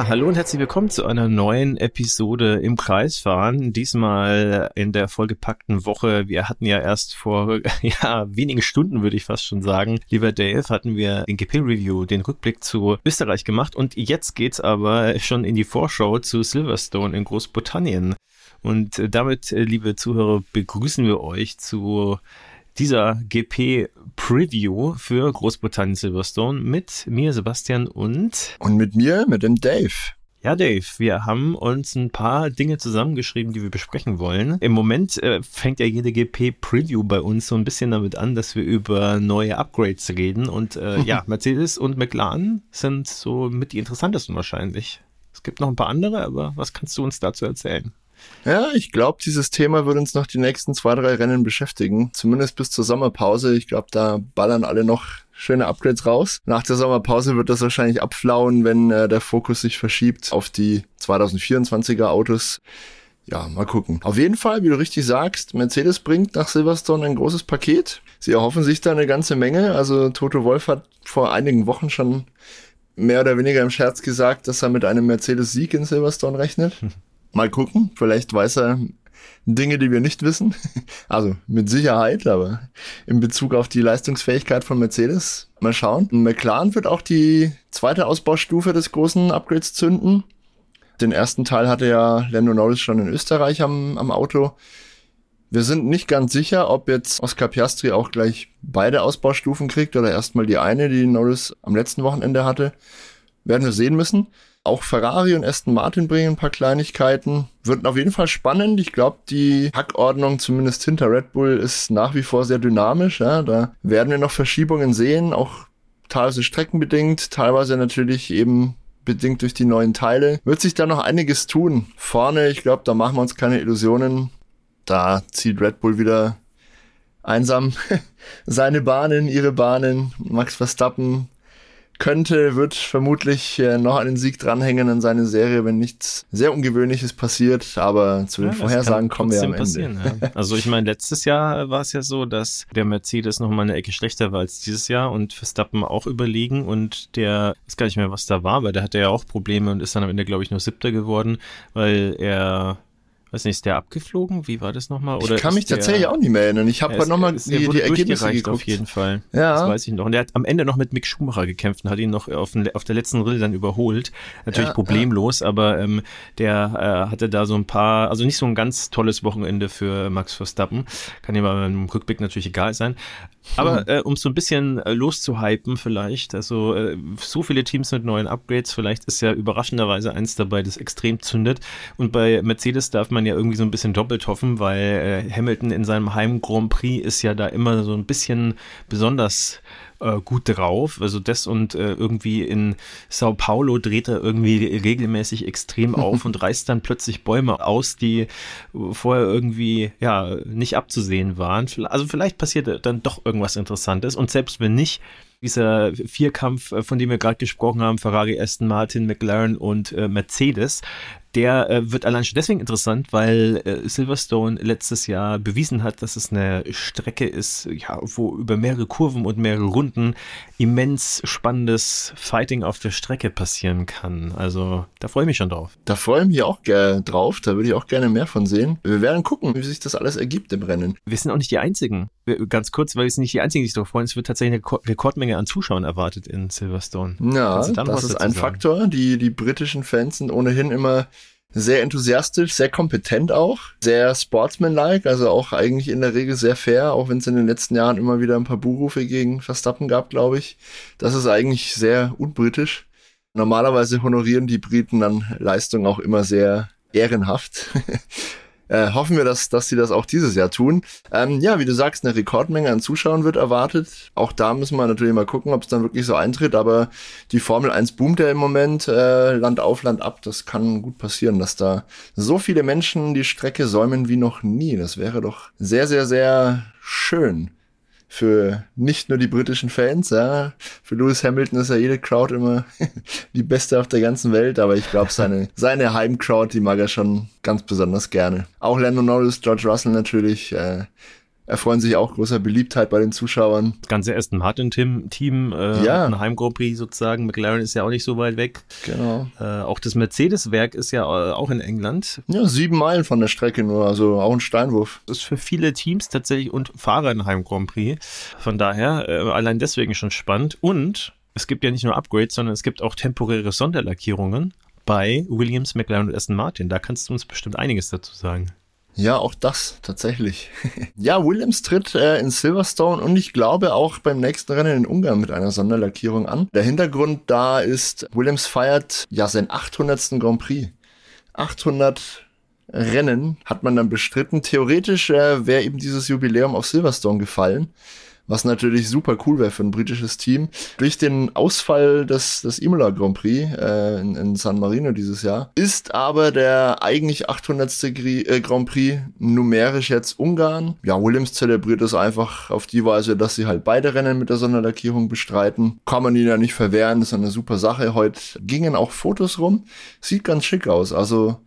Ja, hallo und herzlich willkommen zu einer neuen Episode im Kreisfahren. Diesmal in der vollgepackten Woche. Wir hatten ja erst vor ja, wenigen Stunden, würde ich fast schon sagen, lieber Dave, hatten wir den GP-Review, den Rückblick zu Österreich gemacht. Und jetzt geht's aber schon in die Vorschau zu Silverstone in Großbritannien. Und damit, liebe Zuhörer, begrüßen wir euch zu dieser GP-Preview für Großbritannien Silverstone mit mir, Sebastian und. Und mit mir, mit dem Dave. Ja, Dave, wir haben uns ein paar Dinge zusammengeschrieben, die wir besprechen wollen. Im Moment äh, fängt ja jede GP-Preview bei uns so ein bisschen damit an, dass wir über neue Upgrades reden. Und äh, ja, Mercedes und McLaren sind so mit die interessantesten wahrscheinlich. Es gibt noch ein paar andere, aber was kannst du uns dazu erzählen? Ja, ich glaube, dieses Thema wird uns noch die nächsten zwei, drei Rennen beschäftigen. Zumindest bis zur Sommerpause. Ich glaube, da ballern alle noch schöne Upgrades raus. Nach der Sommerpause wird das wahrscheinlich abflauen, wenn äh, der Fokus sich verschiebt auf die 2024er Autos. Ja, mal gucken. Auf jeden Fall, wie du richtig sagst, Mercedes bringt nach Silverstone ein großes Paket. Sie erhoffen sich da eine ganze Menge. Also Toto Wolf hat vor einigen Wochen schon mehr oder weniger im Scherz gesagt, dass er mit einem Mercedes-Sieg in Silverstone rechnet. Mal gucken, vielleicht weiß er Dinge, die wir nicht wissen. Also mit Sicherheit, aber in Bezug auf die Leistungsfähigkeit von Mercedes, mal schauen. McLaren wird auch die zweite Ausbaustufe des großen Upgrades zünden. Den ersten Teil hatte ja Lando Norris schon in Österreich am, am Auto. Wir sind nicht ganz sicher, ob jetzt Oscar Piastri auch gleich beide Ausbaustufen kriegt oder erstmal die eine, die Norris am letzten Wochenende hatte. Werden wir sehen müssen. Auch Ferrari und Aston Martin bringen ein paar Kleinigkeiten. Wird auf jeden Fall spannend. Ich glaube, die Hackordnung, zumindest hinter Red Bull, ist nach wie vor sehr dynamisch. Ja. Da werden wir noch Verschiebungen sehen, auch teilweise streckenbedingt, teilweise natürlich eben bedingt durch die neuen Teile. Wird sich da noch einiges tun. Vorne, ich glaube, da machen wir uns keine Illusionen. Da zieht Red Bull wieder einsam seine Bahnen, ihre Bahnen. Max Verstappen könnte, wird vermutlich äh, noch einen Sieg dranhängen an seine Serie, wenn nichts sehr Ungewöhnliches passiert. Aber zu den ja, Vorhersagen kommen wir am Ende. Ja. Also ich meine, letztes Jahr war es ja so, dass der Mercedes noch mal eine Ecke schlechter war als dieses Jahr und Verstappen auch überlegen und der, ich weiß gar nicht mehr, was da war, weil der hatte ja auch Probleme und ist dann am Ende, glaube ich, nur Siebter geworden, weil er weiß nicht, ist der abgeflogen? Wie war das nochmal? Oder ich kann mich tatsächlich auch nicht mehr erinnern. Ich habe nochmal die, die Ergebnisse geguckt. auf jeden Fall. Ja. Das weiß ich noch. Und er hat am Ende noch mit Mick Schumacher gekämpft und hat ihn noch auf, den, auf der letzten Rille dann überholt. Natürlich ja, problemlos, ja. aber ähm, der äh, hatte da so ein paar, also nicht so ein ganz tolles Wochenende für Max Verstappen. Kann ihm aber im Rückblick natürlich egal sein. Aber äh, um so ein bisschen äh, loszuhypen vielleicht, also äh, so viele Teams mit neuen Upgrades, vielleicht ist ja überraschenderweise eins dabei, das extrem zündet. Und bei Mercedes darf man ja irgendwie so ein bisschen doppelt hoffen, weil äh, Hamilton in seinem Heim Grand Prix ist ja da immer so ein bisschen besonders äh, gut drauf. Also das und äh, irgendwie in Sao Paulo dreht er irgendwie regelmäßig extrem auf und reißt dann plötzlich Bäume aus, die vorher irgendwie ja nicht abzusehen waren. Also vielleicht passiert dann doch irgendwas Interessantes und selbst wenn nicht, dieser Vierkampf, äh, von dem wir gerade gesprochen haben, Ferrari, Aston Martin, McLaren und äh, Mercedes, der äh, wird allein schon deswegen interessant, weil äh, Silverstone letztes Jahr bewiesen hat, dass es eine Strecke ist, ja, wo über mehrere Kurven und mehrere Runden immens spannendes Fighting auf der Strecke passieren kann. Also da freue ich mich schon drauf. Da freue ich mich auch drauf. Da würde ich auch gerne mehr von sehen. Wir werden gucken, wie sich das alles ergibt im Rennen. Wir sind auch nicht die Einzigen. Wir, ganz kurz, weil wir sind nicht die Einzigen, die sich darauf freuen. Es wird tatsächlich eine Rekordmenge an Zuschauern erwartet in Silverstone. Ja, das ist ein sagen? Faktor. Die, die britischen Fans sind ohnehin immer sehr enthusiastisch, sehr kompetent auch, sehr sportsmanlike, also auch eigentlich in der Regel sehr fair, auch wenn es in den letzten Jahren immer wieder ein paar Buhrufe gegen Verstappen gab, glaube ich. Das ist eigentlich sehr unbritisch. Normalerweise honorieren die Briten dann Leistung auch immer sehr ehrenhaft. Äh, hoffen wir, dass, dass sie das auch dieses Jahr tun. Ähm, ja, wie du sagst, eine Rekordmenge an Zuschauern wird erwartet. Auch da müssen wir natürlich mal gucken, ob es dann wirklich so eintritt. Aber die Formel 1 boomt ja im Moment äh, Land auf, Land ab. Das kann gut passieren, dass da so viele Menschen die Strecke säumen wie noch nie. Das wäre doch sehr, sehr, sehr schön für nicht nur die britischen Fans, ja. Für Lewis Hamilton ist ja jede Crowd immer die beste auf der ganzen Welt, aber ich glaube, seine, seine Heimcrowd, die mag er schon ganz besonders gerne. Auch Lando Norris, George Russell natürlich, äh, erfreuen sich auch großer Beliebtheit bei den Zuschauern. Das ganze Aston Martin-Team, äh, ja. ein Heim Grand Prix sozusagen. McLaren ist ja auch nicht so weit weg. Genau. Äh, auch das Mercedes-Werk ist ja äh, auch in England. Ja, sieben Meilen von der Strecke nur, also auch ein Steinwurf. Das ist für viele Teams tatsächlich und Fahrer ein Heim Grand Prix. Von daher äh, allein deswegen schon spannend. Und es gibt ja nicht nur Upgrades, sondern es gibt auch temporäre Sonderlackierungen bei Williams, McLaren und Aston Martin. Da kannst du uns bestimmt einiges dazu sagen. Ja, auch das tatsächlich. ja, Williams tritt äh, in Silverstone und ich glaube auch beim nächsten Rennen in Ungarn mit einer Sonderlackierung an. Der Hintergrund da ist, Williams feiert ja sein 800. Grand Prix. 800 Rennen hat man dann bestritten. Theoretisch äh, wäre eben dieses Jubiläum auf Silverstone gefallen was natürlich super cool wäre für ein britisches Team. Durch den Ausfall des, des Imola Grand Prix äh, in, in, San Marino dieses Jahr ist aber der eigentlich 800. Äh, Grand Prix numerisch jetzt Ungarn. Ja, Williams zelebriert es einfach auf die Weise, dass sie halt beide Rennen mit der Sonderlackierung bestreiten. Kann man ihnen ja nicht verwehren, das ist eine super Sache. Heute gingen auch Fotos rum. Sieht ganz schick aus. Also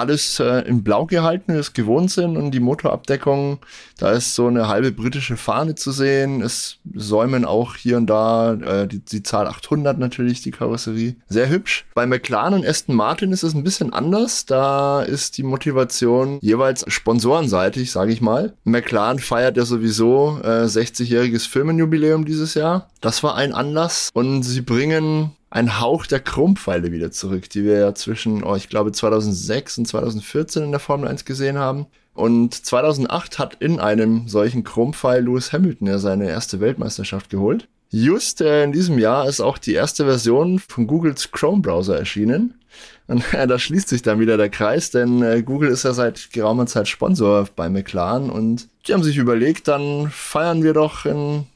alles äh, in Blau gehalten, wie gewohnt sind und die Motorabdeckung, da ist so eine halbe britische Fahne zu sehen. Es säumen auch hier und da äh, die, die Zahl 800 natürlich, die Karosserie. Sehr hübsch. Bei McLaren und Aston Martin ist es ein bisschen anders. Da ist die Motivation jeweils sponsorenseitig, sage ich mal. McLaren feiert ja sowieso äh, 60-jähriges Firmenjubiläum dieses Jahr. Das war ein Anlass und sie bringen ein Hauch der Chrompfeile wieder zurück, die wir ja zwischen, oh, ich glaube 2006 und 2014 in der Formel 1 gesehen haben. Und 2008 hat in einem solchen Chrompfeil Lewis Hamilton ja seine erste Weltmeisterschaft geholt. Just äh, in diesem Jahr ist auch die erste Version von Googles Chrome-Browser erschienen. Und äh, da schließt sich dann wieder der Kreis, denn äh, Google ist ja seit geraumer Zeit Sponsor bei McLaren und die haben sich überlegt, dann feiern wir doch in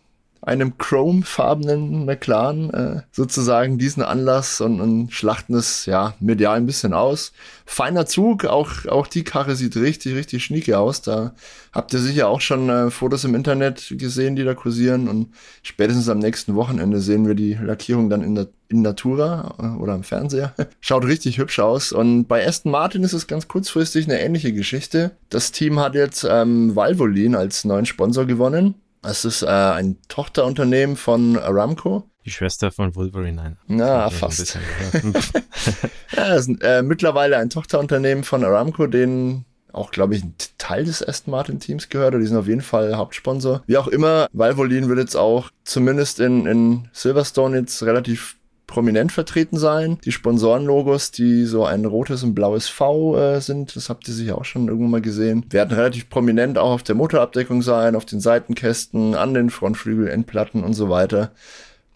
einem chromefarbenen McLaren äh, sozusagen diesen Anlass und, und schlachten es ja medial ein bisschen aus. Feiner Zug, auch, auch die Karre sieht richtig, richtig schnieke aus. Da habt ihr sicher auch schon äh, Fotos im Internet gesehen, die da kursieren und spätestens am nächsten Wochenende sehen wir die Lackierung dann in der in Natura äh, oder am Fernseher. Schaut richtig hübsch aus. Und bei Aston Martin ist es ganz kurzfristig eine ähnliche Geschichte. Das Team hat jetzt ähm, Valvoline als neuen Sponsor gewonnen. Es ist äh, ein Tochterunternehmen von Aramco. Die Schwester von Wolverine, nein. Na, fast. ja, es ist äh, mittlerweile ein Tochterunternehmen von Aramco, den auch, glaube ich, ein Teil des Aston Martin Teams gehört oder die sind auf jeden Fall Hauptsponsor. Wie auch immer, Valvoline wird jetzt auch zumindest in, in Silverstone jetzt relativ prominent vertreten sein. Die Sponsorenlogos, die so ein rotes und blaues V äh, sind, das habt ihr sicher auch schon irgendwann mal gesehen, werden relativ prominent auch auf der Motorabdeckung sein, auf den Seitenkästen, an den Frontflügel, Endplatten und so weiter.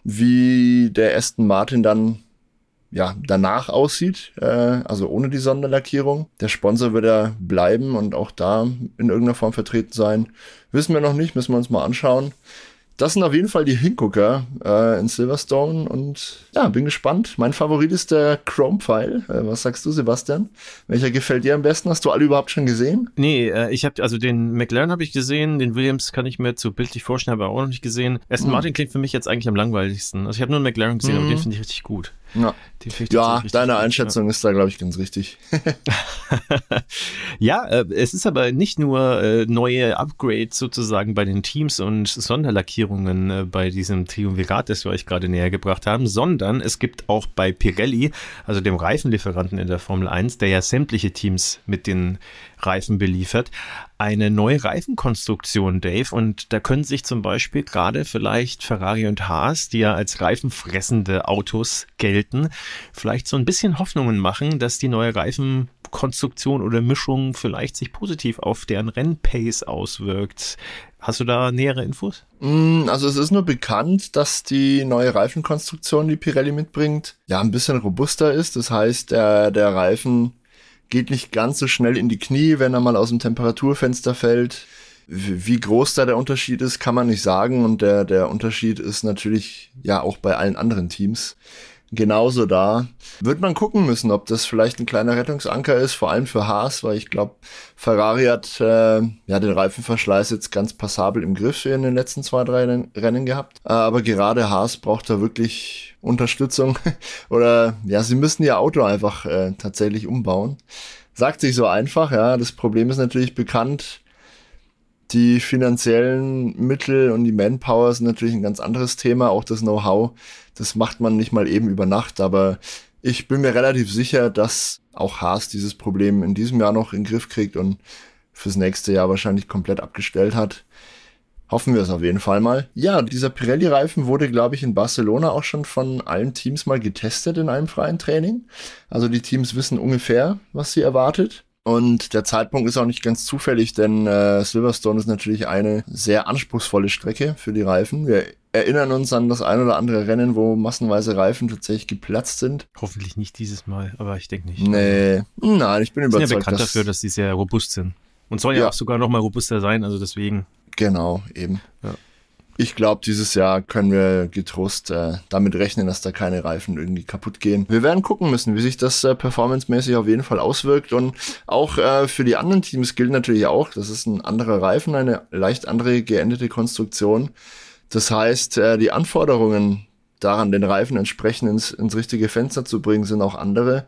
Wie der Aston Martin dann ja, danach aussieht, äh, also ohne die Sonderlackierung. Der Sponsor wird ja bleiben und auch da in irgendeiner Form vertreten sein. Wissen wir noch nicht, müssen wir uns mal anschauen das sind auf jeden Fall die Hingucker äh, in Silverstone und ja, bin gespannt. Mein Favorit ist der Chrome-Pfeil. Äh, was sagst du, Sebastian? Welcher gefällt dir am besten? Hast du alle überhaupt schon gesehen? Nee, äh, ich habe also den McLaren habe ich gesehen, den Williams kann ich mir zu bildlich vorstellen, aber auch noch nicht gesehen. Aston hm. Martin klingt für mich jetzt eigentlich am langweiligsten. Also ich habe nur einen McLaren gesehen, hm. aber den finde ich richtig gut. Ja, ja deine Einschätzung ja. ist da, glaube ich, ganz richtig. ja, äh, es ist aber nicht nur äh, neue Upgrades sozusagen bei den Teams und Sonderlackierungen äh, bei diesem Triumvirat, das wir euch gerade näher gebracht haben, sondern es gibt auch bei Pirelli, also dem Reifenlieferanten in der Formel 1, der ja sämtliche Teams mit den Reifen beliefert, eine neue Reifenkonstruktion, Dave. Und da können sich zum Beispiel gerade vielleicht Ferrari und Haas, die ja als reifenfressende Autos gelten, vielleicht so ein bisschen Hoffnungen machen, dass die neue Reifenkonstruktion oder Mischung vielleicht sich positiv auf deren Rennpace auswirkt. Hast du da nähere Infos? Mm, also es ist nur bekannt, dass die neue Reifenkonstruktion, die Pirelli mitbringt, ja ein bisschen robuster ist. Das heißt, der, der Reifen geht nicht ganz so schnell in die Knie, wenn er mal aus dem Temperaturfenster fällt. Wie groß da der Unterschied ist, kann man nicht sagen. Und der, der Unterschied ist natürlich ja auch bei allen anderen Teams genauso da. Wird man gucken müssen, ob das vielleicht ein kleiner Rettungsanker ist, vor allem für Haas, weil ich glaube, Ferrari hat äh, ja den Reifenverschleiß jetzt ganz passabel im Griff in den letzten zwei, drei Rennen gehabt. Äh, aber gerade Haas braucht da wirklich Unterstützung. Oder ja, sie müssen ihr Auto einfach äh, tatsächlich umbauen. Sagt sich so einfach, ja. Das Problem ist natürlich bekannt Die finanziellen Mittel und die Manpower sind natürlich ein ganz anderes Thema, auch das Know-how. Das macht man nicht mal eben über Nacht, aber ich bin mir relativ sicher, dass auch Haas dieses Problem in diesem Jahr noch in den Griff kriegt und fürs nächste Jahr wahrscheinlich komplett abgestellt hat. Hoffen wir es auf jeden Fall mal. Ja, dieser Pirelli-Reifen wurde, glaube ich, in Barcelona auch schon von allen Teams mal getestet in einem freien Training. Also die Teams wissen ungefähr, was sie erwartet. Und der Zeitpunkt ist auch nicht ganz zufällig, denn äh, Silverstone ist natürlich eine sehr anspruchsvolle Strecke für die Reifen. Wir erinnern uns an das ein oder andere Rennen, wo massenweise Reifen tatsächlich geplatzt sind. Hoffentlich nicht dieses Mal, aber ich denke nicht. Nee, nein, ich bin überzeugt. Sind ja bekannt dafür, dass die sehr robust sind. Und soll ja, ja auch sogar noch mal robuster sein, also deswegen. Genau, eben. Ja. Ich glaube, dieses Jahr können wir getrost äh, damit rechnen, dass da keine Reifen irgendwie kaputt gehen. Wir werden gucken müssen, wie sich das äh, performancemäßig auf jeden Fall auswirkt. Und auch äh, für die anderen Teams gilt natürlich auch, das ist ein anderer Reifen, eine leicht andere geendete Konstruktion. Das heißt, äh, die Anforderungen daran, den Reifen entsprechend ins, ins richtige Fenster zu bringen, sind auch andere.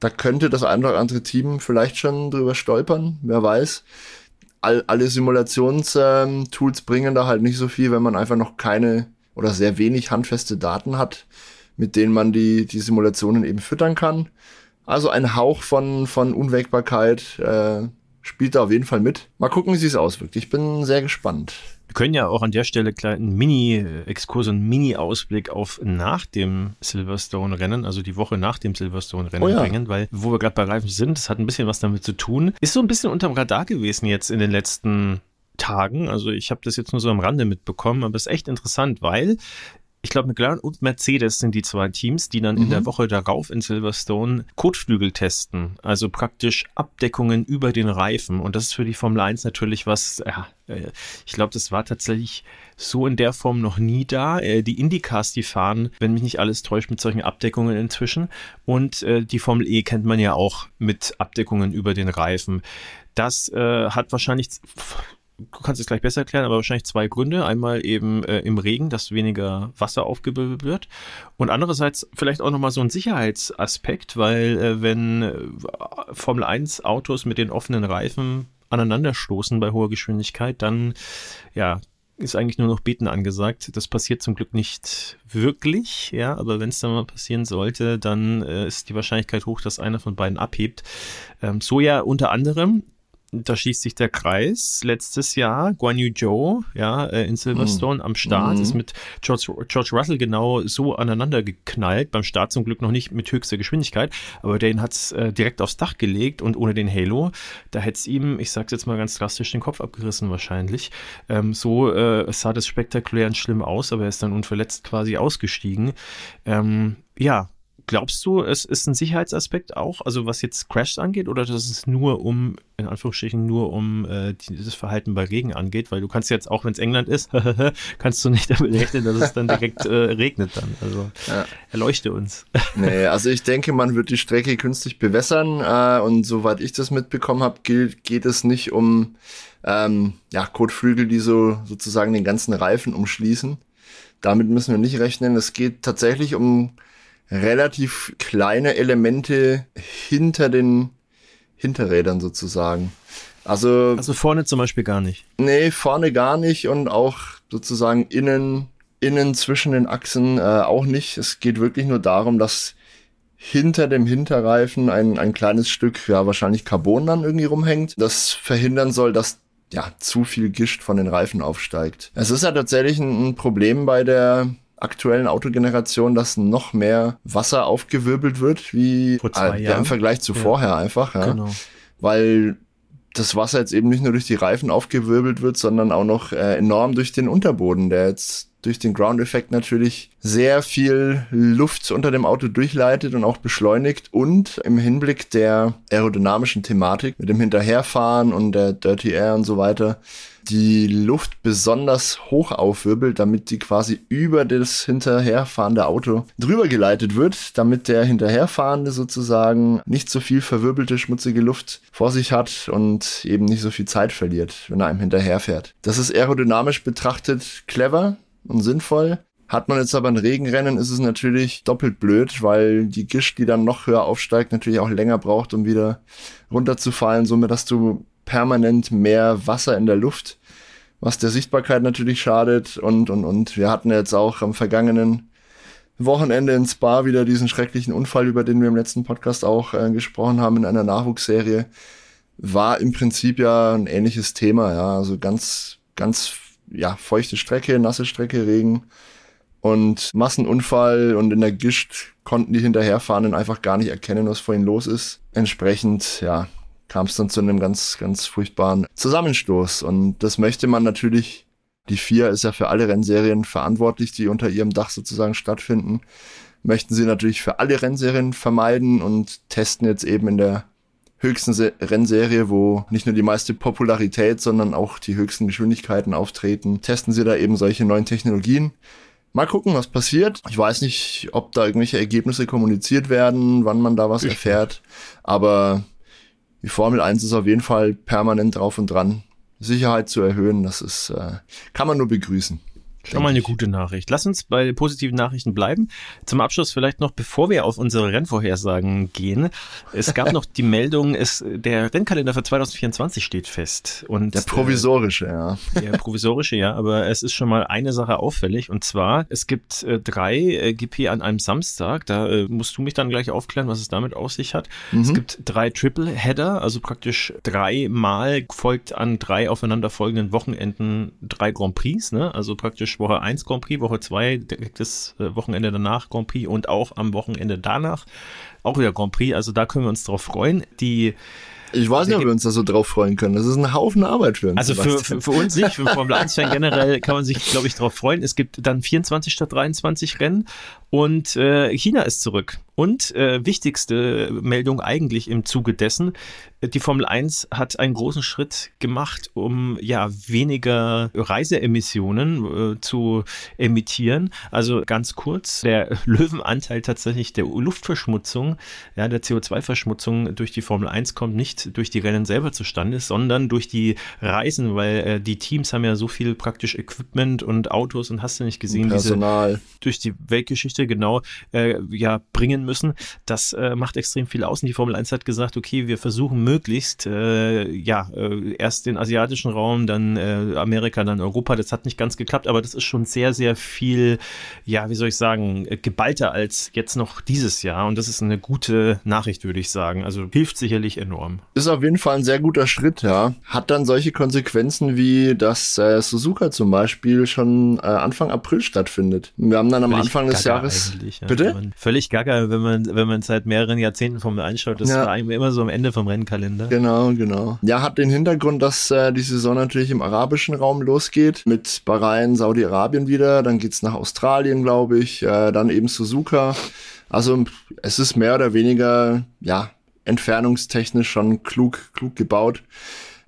Da könnte das eine oder andere Team vielleicht schon drüber stolpern, wer weiß all, alle Simulationstools bringen da halt nicht so viel, wenn man einfach noch keine oder sehr wenig handfeste Daten hat, mit denen man die, die Simulationen eben füttern kann. Also ein Hauch von, von Unwägbarkeit äh, spielt da auf jeden Fall mit. Mal gucken, wie sich es auswirkt. Ich bin sehr gespannt. Wir können ja auch an der Stelle einen Mini-Exkurs und Mini-Ausblick auf nach dem Silverstone-Rennen, also die Woche nach dem Silverstone-Rennen oh ja. bringen, weil wo wir gerade bei Reifen sind, das hat ein bisschen was damit zu tun. Ist so ein bisschen unterm Radar gewesen jetzt in den letzten Tagen. Also ich habe das jetzt nur so am Rande mitbekommen, aber es ist echt interessant, weil ich glaube, McLaren und Mercedes sind die zwei Teams, die dann mhm. in der mhm. Woche darauf in Silverstone Kotflügel testen. Also praktisch Abdeckungen über den Reifen. Und das ist für die Formel 1 natürlich was, ja, äh, ich glaube, das war tatsächlich so in der Form noch nie da. Äh, die Indycars, die fahren, wenn mich nicht alles täuscht, mit solchen Abdeckungen inzwischen. Und äh, die Formel E kennt man ja auch mit Abdeckungen über den Reifen. Das äh, hat wahrscheinlich du kannst es gleich besser erklären, aber wahrscheinlich zwei Gründe. Einmal eben äh, im Regen, dass weniger Wasser aufgewirbelt wird. Und andererseits vielleicht auch nochmal so ein Sicherheitsaspekt, weil äh, wenn äh, Formel 1 Autos mit den offenen Reifen aneinanderstoßen bei hoher Geschwindigkeit, dann ja, ist eigentlich nur noch Beten angesagt. Das passiert zum Glück nicht wirklich, ja, aber wenn es dann mal passieren sollte, dann äh, ist die Wahrscheinlichkeit hoch, dass einer von beiden abhebt. Ähm, so ja unter anderem da schließt sich der Kreis. Letztes Jahr Guan Yu Zhou, ja, äh, in Silverstone mhm. am Start, mhm. ist mit George, George Russell genau so aneinander geknallt. Beim Start zum Glück noch nicht mit höchster Geschwindigkeit, aber den hat's äh, direkt aufs Dach gelegt und ohne den Halo, da hätte es ihm, ich sag's jetzt mal ganz drastisch, den Kopf abgerissen wahrscheinlich. Ähm, so äh, sah das spektakulär und schlimm aus, aber er ist dann unverletzt quasi ausgestiegen. Ähm, ja, glaubst du, es ist ein Sicherheitsaspekt auch, also was jetzt Crashs angeht, oder dass es nur um, in Anführungsstrichen, nur um äh, dieses Verhalten bei Regen angeht? Weil du kannst jetzt, auch wenn es England ist, kannst du nicht damit rechnen, dass es dann direkt äh, regnet dann. Also ja. erleuchte uns. nee, also ich denke, man wird die Strecke künstlich bewässern äh, und soweit ich das mitbekommen habe, geht, geht es nicht um ähm, ja, Kotflügel, die so sozusagen den ganzen Reifen umschließen. Damit müssen wir nicht rechnen. Es geht tatsächlich um relativ kleine Elemente hinter den Hinterrädern sozusagen. Also, also vorne zum Beispiel gar nicht. Nee, vorne gar nicht und auch sozusagen innen, innen zwischen den Achsen äh, auch nicht. Es geht wirklich nur darum, dass hinter dem Hinterreifen ein, ein kleines Stück, ja, wahrscheinlich Carbon dann irgendwie rumhängt, das verhindern soll, dass ja, zu viel Gischt von den Reifen aufsteigt. Es ist ja tatsächlich ein, ein Problem bei der aktuellen Autogeneration, dass noch mehr Wasser aufgewirbelt wird, wie äh, ja, im Vergleich zu ja. vorher einfach. Ja. Genau. Weil das Wasser jetzt eben nicht nur durch die Reifen aufgewirbelt wird, sondern auch noch äh, enorm durch den Unterboden, der jetzt durch den Ground-Effekt natürlich sehr viel Luft unter dem Auto durchleitet und auch beschleunigt und im Hinblick der aerodynamischen Thematik mit dem Hinterherfahren und der Dirty Air und so weiter die Luft besonders hoch aufwirbelt, damit die quasi über das hinterherfahrende Auto drüber geleitet wird, damit der hinterherfahrende sozusagen nicht so viel verwirbelte, schmutzige Luft vor sich hat und eben nicht so viel Zeit verliert, wenn er einem hinterherfährt. Das ist aerodynamisch betrachtet clever und sinnvoll. Hat man jetzt aber ein Regenrennen, ist es natürlich doppelt blöd, weil die Gischt, die dann noch höher aufsteigt, natürlich auch länger braucht, um wieder runterzufallen, somit dass du permanent mehr Wasser in der Luft, was der Sichtbarkeit natürlich schadet. Und, und, und wir hatten jetzt auch am vergangenen Wochenende in Spa wieder diesen schrecklichen Unfall, über den wir im letzten Podcast auch äh, gesprochen haben, in einer Nachwuchsserie. War im Prinzip ja ein ähnliches Thema, ja. Also ganz, ganz, ja, feuchte Strecke, nasse Strecke, Regen und Massenunfall und in der Gischt konnten die Hinterherfahrenden einfach gar nicht erkennen, was vor ihnen los ist. Entsprechend, ja, kam es dann zu einem ganz, ganz furchtbaren Zusammenstoß. Und das möchte man natürlich, die vier ist ja für alle Rennserien verantwortlich, die unter ihrem Dach sozusagen stattfinden, möchten sie natürlich für alle Rennserien vermeiden und testen jetzt eben in der höchsten Se Rennserie, wo nicht nur die meiste Popularität, sondern auch die höchsten Geschwindigkeiten auftreten, testen sie da eben solche neuen Technologien. Mal gucken, was passiert. Ich weiß nicht, ob da irgendwelche Ergebnisse kommuniziert werden, wann man da was ich erfährt. Aber die Formel 1 ist auf jeden Fall permanent drauf und dran, Sicherheit zu erhöhen. Das ist, äh, kann man nur begrüßen. Schon mal eine gute Nachricht. Lass uns bei positiven Nachrichten bleiben. Zum Abschluss vielleicht noch, bevor wir auf unsere Rennvorhersagen gehen. Es gab noch die Meldung, es, der Rennkalender für 2024 steht fest. Und, der provisorische, äh, ja. Der provisorische, ja. Aber es ist schon mal eine Sache auffällig. Und zwar, es gibt äh, drei äh, GP an einem Samstag. Da äh, musst du mich dann gleich aufklären, was es damit auf sich hat. Mhm. Es gibt drei Triple Header, also praktisch dreimal folgt an drei aufeinanderfolgenden Wochenenden drei Grand Prix. Ne? Also praktisch Woche 1 Grand Prix, Woche 2 direkt das äh, Wochenende danach Grand Prix und auch am Wochenende danach auch wieder Grand Prix. Also da können wir uns drauf freuen. Die ich weiß nicht, ob wir uns da so drauf freuen können. Das ist ein Haufen Arbeit für uns. Also für, für, für, uns nicht, für Formel 1-Fan generell kann man sich, glaube ich, darauf freuen. Es gibt dann 24 statt 23 Rennen und äh, China ist zurück. Und äh, wichtigste Meldung eigentlich im Zuge dessen, die Formel 1 hat einen großen Schritt gemacht, um ja weniger Reiseemissionen äh, zu emittieren. Also ganz kurz, der Löwenanteil tatsächlich der Luftverschmutzung, ja, der CO2-Verschmutzung durch die Formel 1 kommt nicht durch die Rennen selber zustande, sondern durch die Reisen, weil äh, die Teams haben ja so viel praktisch Equipment und Autos und hast du nicht gesehen, Personal. Diese, durch die Weltgeschichte genau äh, ja bringen müssen. Das äh, macht extrem viel aus. Und die Formel 1 hat gesagt, okay, wir versuchen möglichst, äh, ja, äh, erst den asiatischen Raum, dann äh, Amerika, dann Europa. Das hat nicht ganz geklappt, aber das ist schon sehr, sehr viel, ja, wie soll ich sagen, äh, geballter als jetzt noch dieses Jahr. Und das ist eine gute Nachricht, würde ich sagen. Also hilft sicherlich enorm. Ist auf jeden Fall ein sehr guter Schritt, ja. Hat dann solche Konsequenzen wie, dass äh, Suzuka zum Beispiel schon äh, Anfang April stattfindet. Wir haben dann am Völlig Anfang des Jahres. Ja. Bitte? Völlig gaga, wenn man, wenn man seit mehreren Jahrzehnten vom einschaut. Das ja. war immer so am Ende vom Rennkalender. Genau, genau. Ja, hat den Hintergrund, dass äh, die Saison natürlich im arabischen Raum losgeht. Mit Bahrain, Saudi-Arabien wieder. Dann geht's nach Australien, glaube ich. Äh, dann eben Suzuka. Also es ist mehr oder weniger, ja, entfernungstechnisch schon klug, klug gebaut.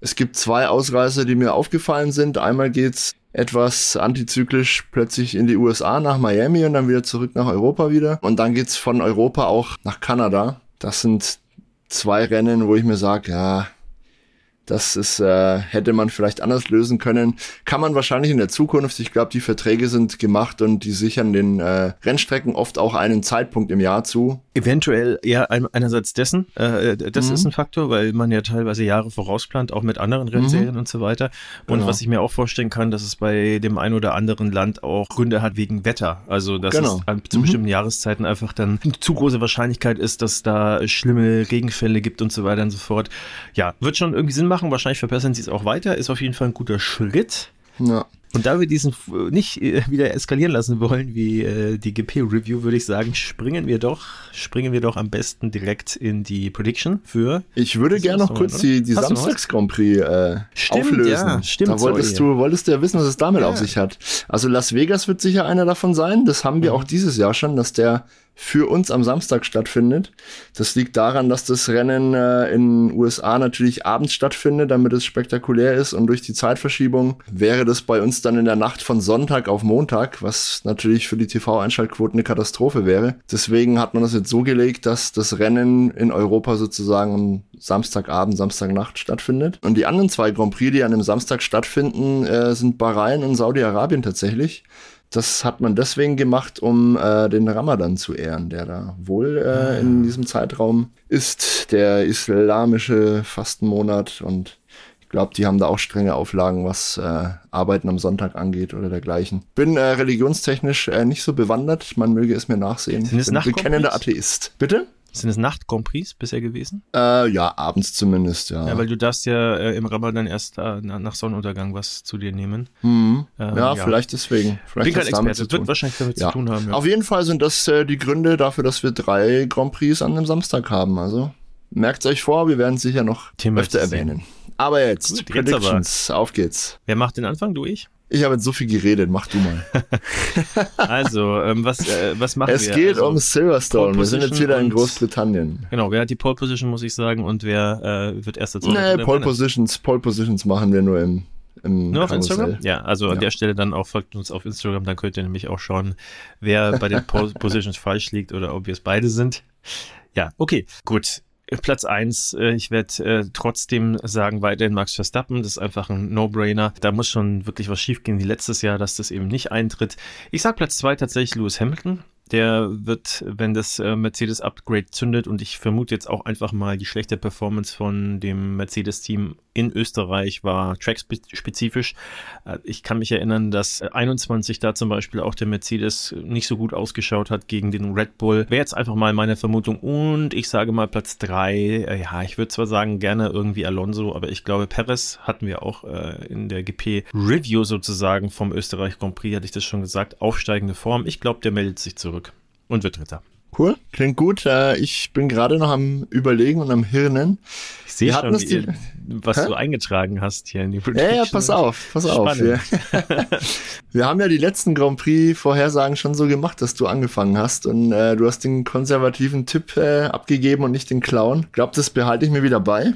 Es gibt zwei Ausreißer, die mir aufgefallen sind. Einmal geht's etwas antizyklisch plötzlich in die USA nach Miami und dann wieder zurück nach Europa wieder. Und dann geht's von Europa auch nach Kanada. Das sind zwei Rennen, wo ich mir sage, ja, das ist, äh, hätte man vielleicht anders lösen können. Kann man wahrscheinlich in der Zukunft. Ich glaube, die Verträge sind gemacht und die sichern den äh, Rennstrecken oft auch einen Zeitpunkt im Jahr zu. Eventuell ja einerseits dessen. Äh, das mhm. ist ein Faktor, weil man ja teilweise Jahre vorausplant, auch mit anderen Rennserien mhm. und so weiter. Und genau. was ich mir auch vorstellen kann, dass es bei dem einen oder anderen Land auch Gründe hat wegen Wetter. Also dass genau. es zu mhm. bestimmten Jahreszeiten einfach dann zu große Wahrscheinlichkeit ist, dass da schlimme Regenfälle gibt und so weiter und so fort. Ja, wird schon irgendwie Sinn machen. Wahrscheinlich verbessern sie es auch weiter. Ist auf jeden Fall ein guter Schritt. Ja. Und da wir diesen nicht äh, wieder eskalieren lassen wollen wie äh, die GP-Review, würde ich sagen, springen wir doch, springen wir doch am besten direkt in die Prediction für. Ich würde gerne noch kurz die, die Samstags-Grand Prix äh, stimmt, auflösen. Ja, stimmt, da wolltest sorry. du, wolltest du ja wissen, was es damit ja. auf sich hat. Also Las Vegas wird sicher einer davon sein. Das haben wir mhm. auch dieses Jahr schon, dass der für uns am Samstag stattfindet. Das liegt daran, dass das Rennen äh, in USA natürlich abends stattfindet, damit es spektakulär ist und durch die Zeitverschiebung wäre das bei uns dann in der Nacht von Sonntag auf Montag, was natürlich für die TV-Einschaltquoten eine Katastrophe wäre. Deswegen hat man das jetzt so gelegt, dass das Rennen in Europa sozusagen am Samstagabend, Samstagnacht stattfindet. Und die anderen zwei Grand Prix, die an dem Samstag stattfinden, äh, sind Bahrain und Saudi-Arabien tatsächlich. Das hat man deswegen gemacht, um äh, den Ramadan zu ehren, der da wohl äh, ah. in diesem Zeitraum ist, der islamische Fastenmonat. Und Ich glaube, die haben da auch strenge Auflagen, was äh, Arbeiten am Sonntag angeht oder dergleichen. Bin äh, religionstechnisch äh, nicht so bewandert, man möge es mir nachsehen. Sind es Bin bekennender Atheist. Bitte? Sind es Nacht-Grand bisher gewesen? Äh, ja, abends zumindest, ja. Ja, weil du darfst ja äh, im Ramadan erst äh, nach Sonnenuntergang was zu dir nehmen. Mhm. Ähm, ja, ja, vielleicht deswegen. Vielleicht Bin kein Experte, das wird wahrscheinlich damit ja. zu tun haben. Ja. Auf jeden Fall sind das äh, die Gründe dafür, dass wir drei Grand Prix an dem Samstag haben. Also merkt euch vor, wir werden es sicher noch Thema öfter erwähnen. Aber jetzt, Gut, Predictions, auf geht's. Wer macht den Anfang, du, ich? Ich habe jetzt so viel geredet, mach du mal. also, ähm, was, äh, was machen es wir? Es geht also, um Silverstone. Wir sind jetzt wieder in Großbritannien. Genau, wer hat die Pole Position, muss ich sagen, und wer äh, wird erster Nee, Pole Positions, Pole Positions machen wir nur im, Nur auf Instagram? Ja, also ja. an der Stelle dann auch folgt uns auf Instagram, dann könnt ihr nämlich auch schauen, wer bei den Pole Positions falsch liegt oder ob wir es beide sind. Ja, okay, gut. Platz eins, äh, ich werde äh, trotzdem sagen, weiterhin Max Verstappen. Das ist einfach ein No-Brainer. Da muss schon wirklich was schiefgehen wie letztes Jahr, dass das eben nicht eintritt. Ich sage Platz zwei tatsächlich Lewis Hamilton. Der wird, wenn das äh, Mercedes-Upgrade zündet, und ich vermute jetzt auch einfach mal die schlechte Performance von dem Mercedes-Team in Österreich war trackspezifisch. Äh, ich kann mich erinnern, dass 21 da zum Beispiel auch der Mercedes nicht so gut ausgeschaut hat gegen den Red Bull. Wäre jetzt einfach mal meine Vermutung. Und ich sage mal Platz drei. Äh, ja, ich würde zwar sagen, gerne irgendwie Alonso, aber ich glaube, Perez hatten wir auch äh, in der GP-Review sozusagen vom Österreich Grand Prix, hatte ich das schon gesagt, aufsteigende Form. Ich glaube, der meldet sich zurück und wird Dritter. Cool, klingt gut. Äh, ich bin gerade noch am Überlegen und am Hirnen. Ich sehe schon, wie, was Hä? du eingetragen hast hier in die Prediction. Ja, ja, pass auf, pass Spannend. auf. Wir, wir haben ja die letzten Grand Prix Vorhersagen schon so gemacht, dass du angefangen hast und äh, du hast den konservativen Tipp äh, abgegeben und nicht den Clown. Ich glaube, das behalte ich mir wieder bei.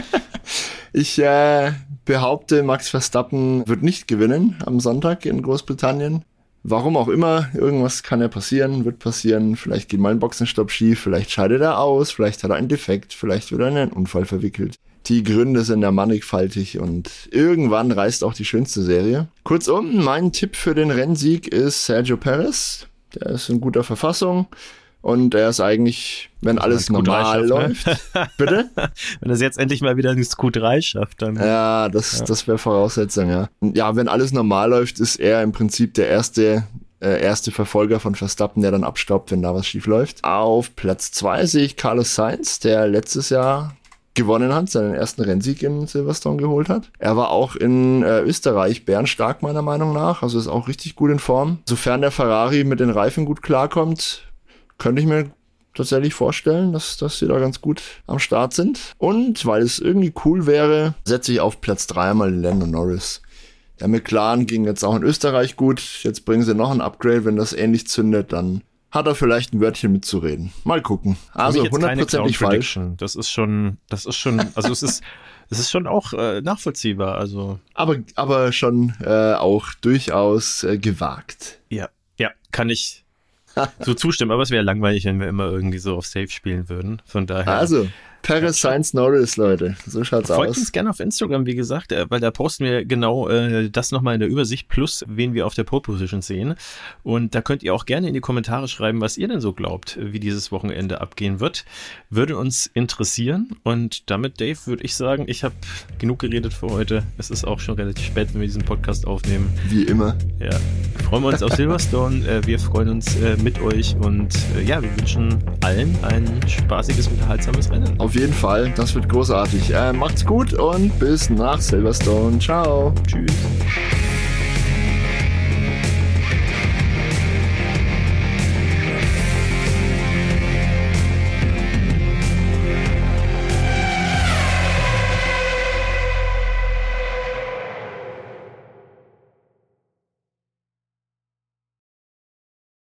ich äh, behaupte, Max Verstappen wird nicht gewinnen am Sonntag in Großbritannien. Warum auch immer, irgendwas kann ja passieren, wird passieren. Vielleicht geht mal ein Boxenstopp schief, vielleicht scheidet er aus, vielleicht hat er einen Defekt, vielleicht wird er in einen Unfall verwickelt. Die Gründe sind ja mannigfaltig und irgendwann reißt auch die schönste Serie. Kurzum, mein Tipp für den Rennsieg ist Sergio Perez. Der ist in guter Verfassung. Und er ist eigentlich, wenn alles normal läuft. Ne? Bitte? wenn er es jetzt endlich mal wieder ins Q3 schafft, dann. Ja, das, ja. das wäre Voraussetzung, ja. Ja, wenn alles normal läuft, ist er im Prinzip der erste, äh, erste Verfolger von Verstappen, der dann abstaubt, wenn da was schief läuft. Auf Platz zwei sehe ich Carlos Sainz, der letztes Jahr gewonnen hat, seinen ersten Rennsieg in Silverstone geholt hat. Er war auch in äh, Österreich bärenstark meiner Meinung nach, also ist auch richtig gut in Form. Sofern der Ferrari mit den Reifen gut klarkommt, könnte ich mir tatsächlich vorstellen, dass, dass sie da ganz gut am Start sind. Und weil es irgendwie cool wäre, setze ich auf Platz 3 mal Lando Norris. Der McLaren ging jetzt auch in Österreich gut. Jetzt bringen sie noch ein Upgrade. Wenn das ähnlich zündet, dann hat er vielleicht ein Wörtchen mitzureden. Mal gucken. Also hundertprozentig falsch. Das ist schon, das ist schon, also es ist, es ist schon auch äh, nachvollziehbar. Also. Aber, aber schon äh, auch durchaus äh, gewagt. Ja, ja, kann ich, so zustimmen, aber es wäre langweilig, wenn wir immer irgendwie so auf Safe spielen würden. Von daher. Also, Paris Science Norris, Leute. So schaut's Folgt aus. Folgt uns gerne auf Instagram, wie gesagt, äh, weil da posten wir genau äh, das nochmal in der Übersicht, plus wen wir auf der Pole Position sehen. Und da könnt ihr auch gerne in die Kommentare schreiben, was ihr denn so glaubt, wie dieses Wochenende abgehen wird. Würde uns interessieren. Und damit, Dave, würde ich sagen, ich habe genug geredet für heute. Es ist auch schon relativ spät, wenn wir diesen Podcast aufnehmen. Wie immer. Ja. Freuen wir uns auf Silverstone. Äh, wir freuen uns äh, mit euch und äh, ja, wir wünschen allen ein spaßiges, unterhaltsames Rennen. Auf auf jeden Fall. Das wird großartig. Äh, macht's gut und bis nach Silverstone. Ciao. Tschüss.